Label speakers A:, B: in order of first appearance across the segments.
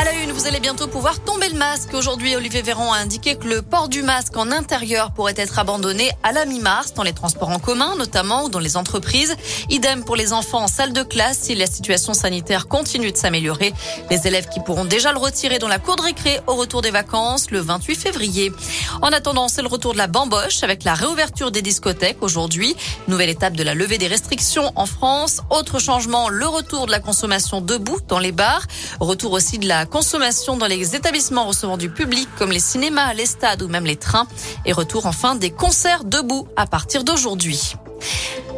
A: À la une, vous allez bientôt pouvoir tomber le masque. Aujourd'hui, Olivier Véran a indiqué que le port du masque en intérieur pourrait être abandonné à la mi-mars dans les transports en commun, notamment ou dans les entreprises. Idem pour les enfants en salle de classe si la situation sanitaire continue de s'améliorer. Les élèves qui pourront déjà le retirer dans la cour de récré au retour des vacances le 28 février. En attendant, c'est le retour de la bamboche avec la réouverture des discothèques aujourd'hui. Nouvelle étape de la levée des restrictions en France. Autre changement, le retour de la consommation debout dans les bars. Retour aussi de la consommation dans les établissements recevant du public comme les cinémas, les stades ou même les trains. Et retour enfin des concerts debout à partir d'aujourd'hui.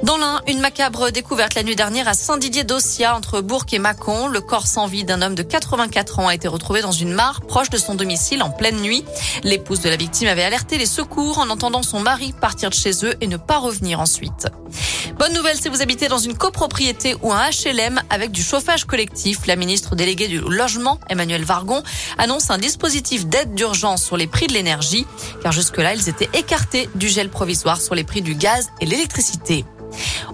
A: Dans l'un, une macabre découverte la nuit dernière à Saint-Didier d'Ossia, entre Bourg et Mâcon. Le corps sans vie d'un homme de 84 ans a été retrouvé dans une mare proche de son domicile en pleine nuit. L'épouse de la victime avait alerté les secours en entendant son mari partir de chez eux et ne pas revenir ensuite. Bonne nouvelle si vous habitez dans une copropriété ou un HLM avec du chauffage collectif. La ministre déléguée du logement, Emmanuel Vargon, annonce un dispositif d'aide d'urgence sur les prix de l'énergie, car jusque-là, ils étaient écartés du gel provisoire sur les prix du gaz et l'électricité.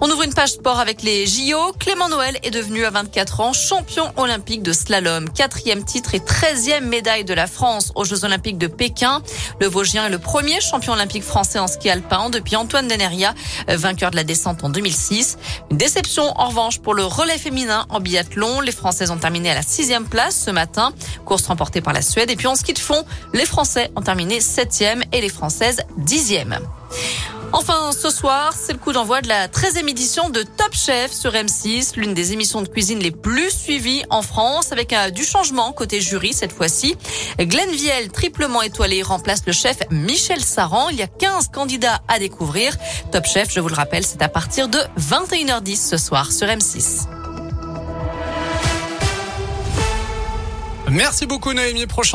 A: On ouvre une page sport avec les JO. Clément Noël est devenu à 24 ans champion olympique de slalom. Quatrième titre et treizième médaille de la France aux Jeux olympiques de Pékin. Le Vosgien est le premier champion olympique français en ski alpin depuis Antoine Deneria, vainqueur de la descente en 2006. Une déception en revanche pour le relais féminin en biathlon. Les Françaises ont terminé à la sixième place ce matin. Course remportée par la Suède. Et puis en ski de fond, les Français ont terminé septième et les Françaises dixième. Enfin, ce soir, c'est le coup d'envoi de la 13e édition de Top Chef sur M6, l'une des émissions de cuisine les plus suivies en France, avec un, du changement côté jury cette fois-ci. Glenn Viel, triplement étoilé, remplace le chef Michel Saran. Il y a 15 candidats à découvrir. Top Chef, je vous le rappelle, c'est à partir de 21h10 ce soir sur M6.
B: Merci beaucoup Noémie. Prochain